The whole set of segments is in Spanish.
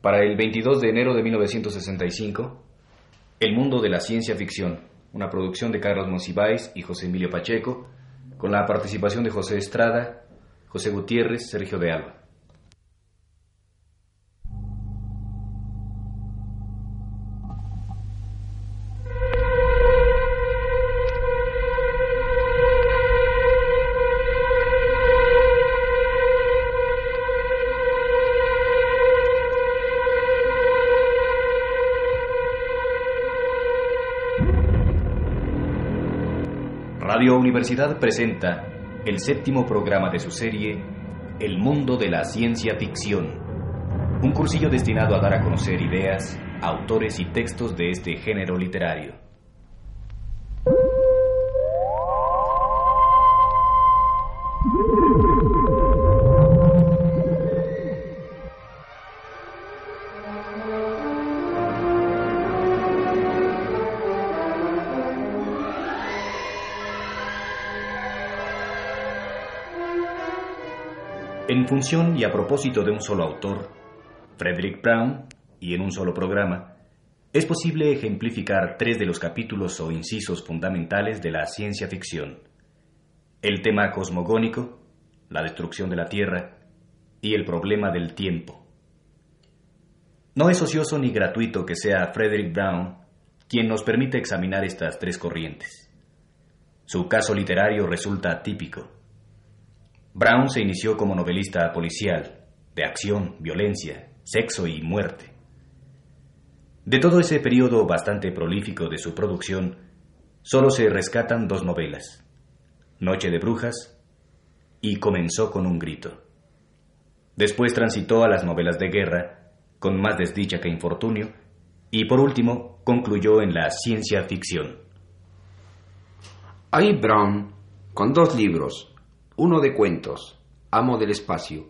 Para el 22 de enero de 1965, El mundo de la ciencia ficción, una producción de Carlos Monsiváis y José Emilio Pacheco, con la participación de José Estrada, José Gutiérrez, Sergio de Alba. Radio Universidad presenta el séptimo programa de su serie El mundo de la ciencia ficción. Un cursillo destinado a dar a conocer ideas, autores y textos de este género literario. Función y a propósito de un solo autor, Frederick Brown, y en un solo programa, es posible ejemplificar tres de los capítulos o incisos fundamentales de la ciencia ficción. El tema cosmogónico, la destrucción de la Tierra y el problema del tiempo. No es ocioso ni gratuito que sea Frederick Brown quien nos permite examinar estas tres corrientes. Su caso literario resulta típico. Brown se inició como novelista policial, de acción, violencia, sexo y muerte. De todo ese periodo bastante prolífico de su producción, solo se rescatan dos novelas, Noche de Brujas y Comenzó con un grito. Después transitó a las novelas de guerra, con más desdicha que infortunio, y por último concluyó en la ciencia ficción. Hay Brown con dos libros, uno de cuentos, Amo del Espacio,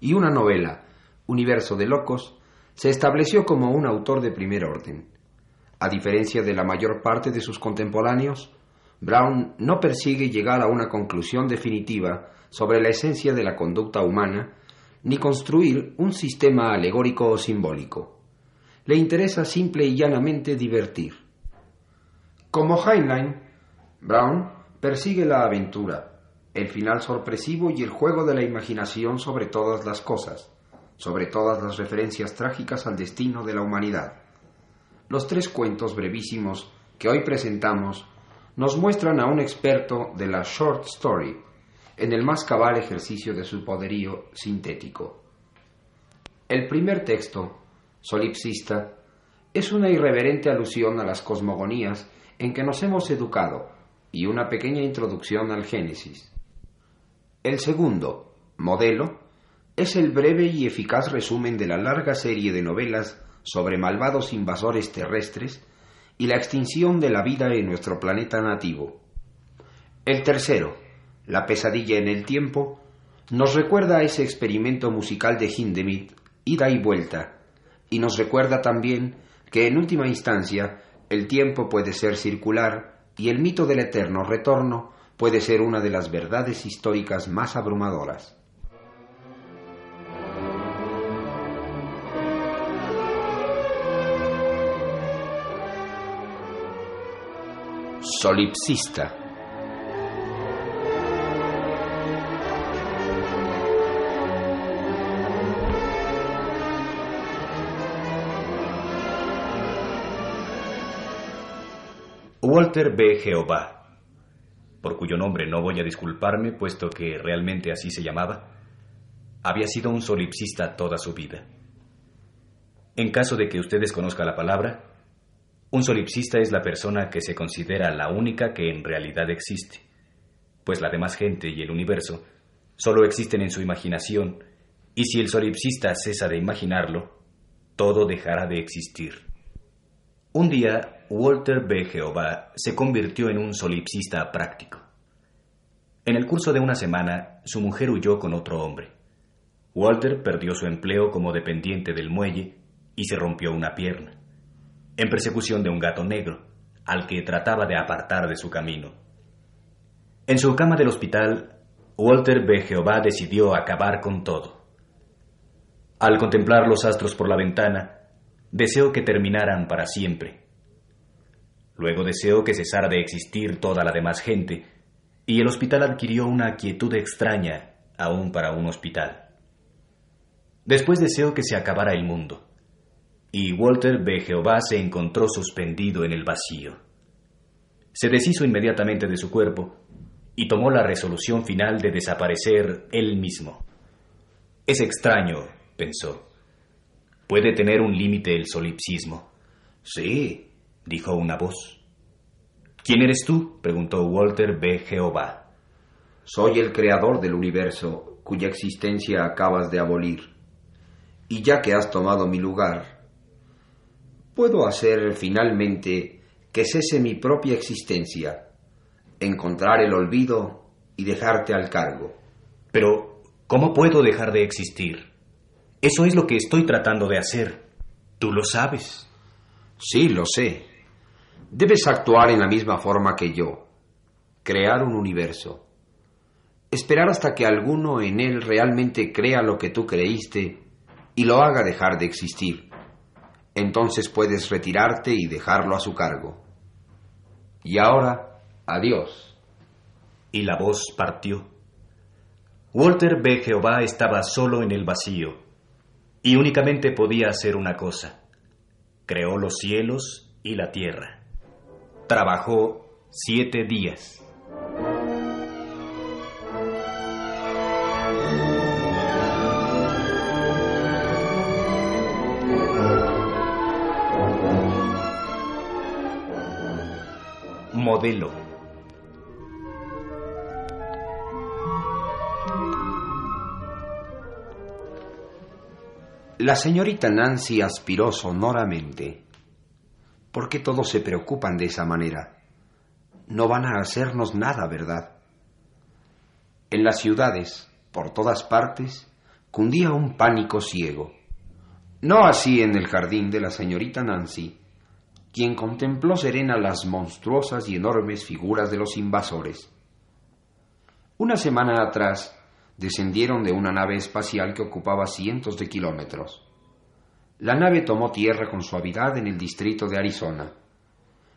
y una novela, Universo de Locos, se estableció como un autor de primer orden. A diferencia de la mayor parte de sus contemporáneos, Brown no persigue llegar a una conclusión definitiva sobre la esencia de la conducta humana, ni construir un sistema alegórico o simbólico. Le interesa simple y llanamente divertir. Como Heinlein, Brown persigue la aventura, el final sorpresivo y el juego de la imaginación sobre todas las cosas, sobre todas las referencias trágicas al destino de la humanidad. Los tres cuentos brevísimos que hoy presentamos nos muestran a un experto de la short story en el más cabal ejercicio de su poderío sintético. El primer texto, Solipsista, es una irreverente alusión a las cosmogonías en que nos hemos educado y una pequeña introducción al Génesis. El segundo, Modelo, es el breve y eficaz resumen de la larga serie de novelas sobre malvados invasores terrestres y la extinción de la vida en nuestro planeta nativo. El tercero, La pesadilla en el tiempo, nos recuerda a ese experimento musical de Hindemith, ida y vuelta, y nos recuerda también que en última instancia el tiempo puede ser circular y el mito del eterno retorno puede ser una de las verdades históricas más abrumadoras. Solipsista Walter B. Jehová, cuyo nombre no voy a disculparme, puesto que realmente así se llamaba, había sido un solipsista toda su vida. En caso de que usted desconozca la palabra, un solipsista es la persona que se considera la única que en realidad existe, pues la demás gente y el universo solo existen en su imaginación, y si el solipsista cesa de imaginarlo, todo dejará de existir. Un día, Walter B. Jehová se convirtió en un solipsista práctico. En el curso de una semana, su mujer huyó con otro hombre. Walter perdió su empleo como dependiente del muelle y se rompió una pierna, en persecución de un gato negro, al que trataba de apartar de su camino. En su cama del hospital, Walter B. Jehová decidió acabar con todo. Al contemplar los astros por la ventana, deseo que terminaran para siempre. Luego deseo que cesara de existir toda la demás gente, y el hospital adquirió una quietud extraña, aún para un hospital. Después deseo que se acabara el mundo, y Walter B. Jehová se encontró suspendido en el vacío. Se deshizo inmediatamente de su cuerpo y tomó la resolución final de desaparecer él mismo. Es extraño, pensó. ¿Puede tener un límite el solipsismo? Sí, dijo una voz. ¿Quién eres tú? preguntó Walter B. Jehová. Soy el creador del universo, cuya existencia acabas de abolir. Y ya que has tomado mi lugar, puedo hacer finalmente que cese mi propia existencia, encontrar el olvido y dejarte al cargo. Pero, ¿cómo puedo dejar de existir? Eso es lo que estoy tratando de hacer. Tú lo sabes. Sí, lo sé. Debes actuar en la misma forma que yo. Crear un universo. Esperar hasta que alguno en él realmente crea lo que tú creíste y lo haga dejar de existir. Entonces puedes retirarte y dejarlo a su cargo. Y ahora, adiós. Y la voz partió. Walter B. Jehová estaba solo en el vacío y únicamente podía hacer una cosa. Creó los cielos y la tierra. Trabajó siete días. Modelo. La señorita Nancy aspiró sonoramente. ¿Por qué todos se preocupan de esa manera? No van a hacernos nada, ¿verdad? En las ciudades, por todas partes, cundía un pánico ciego. No así en el jardín de la señorita Nancy, quien contempló serena las monstruosas y enormes figuras de los invasores. Una semana atrás, descendieron de una nave espacial que ocupaba cientos de kilómetros. La nave tomó tierra con suavidad en el distrito de Arizona.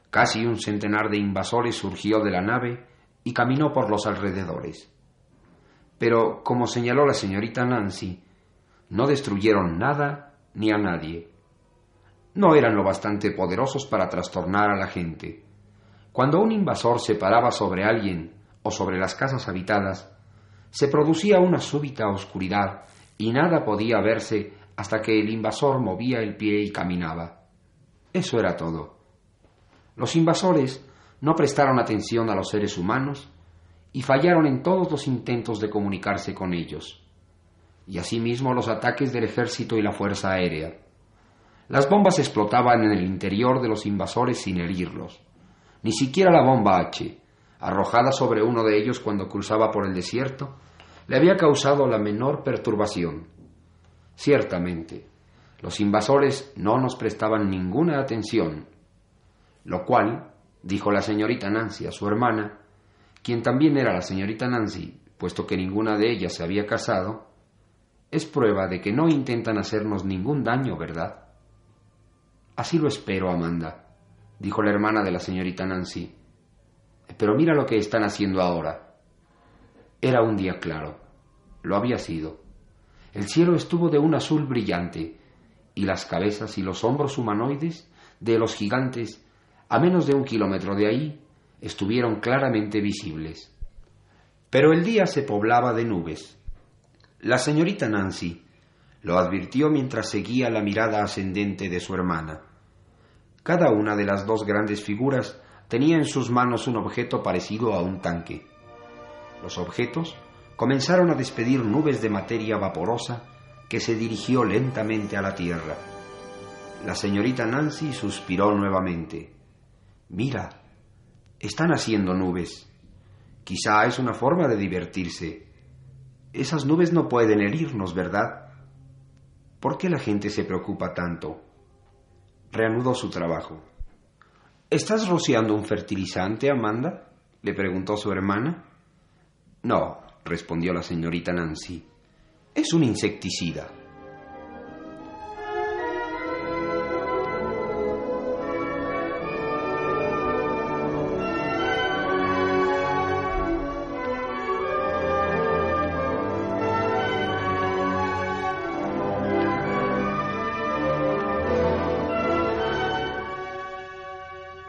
Casi un centenar de invasores surgió de la nave y caminó por los alrededores. Pero, como señaló la señorita Nancy, no destruyeron nada ni a nadie. No eran lo bastante poderosos para trastornar a la gente. Cuando un invasor se paraba sobre alguien o sobre las casas habitadas, se producía una súbita oscuridad y nada podía verse hasta que el invasor movía el pie y caminaba. Eso era todo. Los invasores no prestaron atención a los seres humanos y fallaron en todos los intentos de comunicarse con ellos, y asimismo los ataques del ejército y la fuerza aérea. Las bombas explotaban en el interior de los invasores sin herirlos. Ni siquiera la bomba H, arrojada sobre uno de ellos cuando cruzaba por el desierto, le había causado la menor perturbación. Ciertamente, los invasores no nos prestaban ninguna atención, lo cual, dijo la señorita Nancy a su hermana, quien también era la señorita Nancy, puesto que ninguna de ellas se había casado, es prueba de que no intentan hacernos ningún daño, ¿verdad? Así lo espero, Amanda, dijo la hermana de la señorita Nancy. Pero mira lo que están haciendo ahora. Era un día claro. Lo había sido. El cielo estuvo de un azul brillante, y las cabezas y los hombros humanoides de los gigantes, a menos de un kilómetro de ahí, estuvieron claramente visibles. Pero el día se poblaba de nubes. La señorita Nancy lo advirtió mientras seguía la mirada ascendente de su hermana. Cada una de las dos grandes figuras tenía en sus manos un objeto parecido a un tanque. Los objetos comenzaron a despedir nubes de materia vaporosa que se dirigió lentamente a la tierra. La señorita Nancy suspiró nuevamente. Mira, están haciendo nubes. Quizá es una forma de divertirse. Esas nubes no pueden herirnos, ¿verdad? ¿Por qué la gente se preocupa tanto? Reanudó su trabajo. ¿Estás rociando un fertilizante, Amanda? le preguntó su hermana. No, respondió la señorita Nancy. Es un insecticida.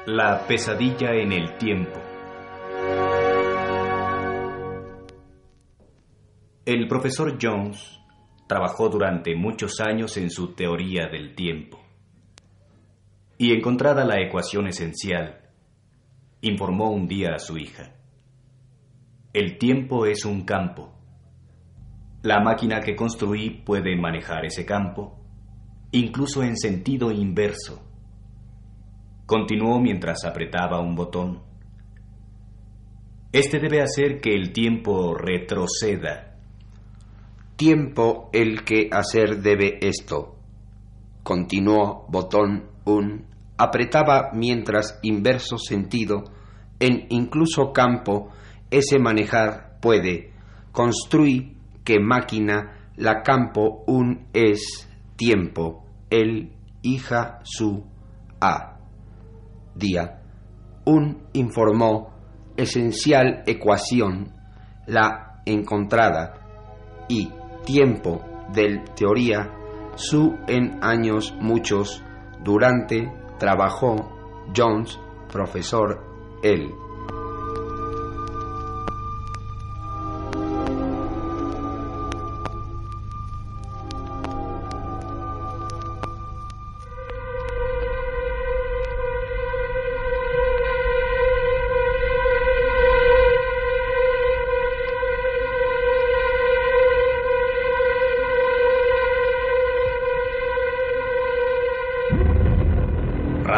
La pesadilla en el tiempo. El profesor Jones trabajó durante muchos años en su teoría del tiempo. Y encontrada la ecuación esencial, informó un día a su hija. El tiempo es un campo. La máquina que construí puede manejar ese campo, incluso en sentido inverso. Continuó mientras apretaba un botón. Este debe hacer que el tiempo retroceda. Tiempo el que hacer debe esto. Continuó botón un. Apretaba mientras inverso sentido, en incluso campo, ese manejar puede. Construí que máquina la campo un es tiempo, el hija su a. Día. Un informó esencial ecuación, la encontrada, y tiempo del teoría, su en años muchos, durante trabajó Jones, profesor, él.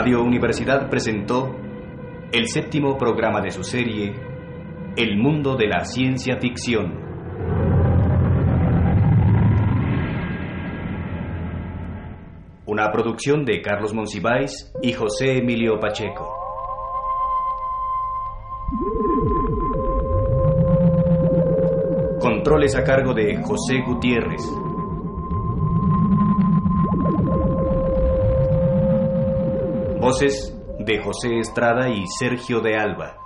Radio Universidad presentó el séptimo programa de su serie El mundo de la ciencia ficción. Una producción de Carlos Monsiváis y José Emilio Pacheco. Controles a cargo de José Gutiérrez. Voces de José Estrada y Sergio de Alba.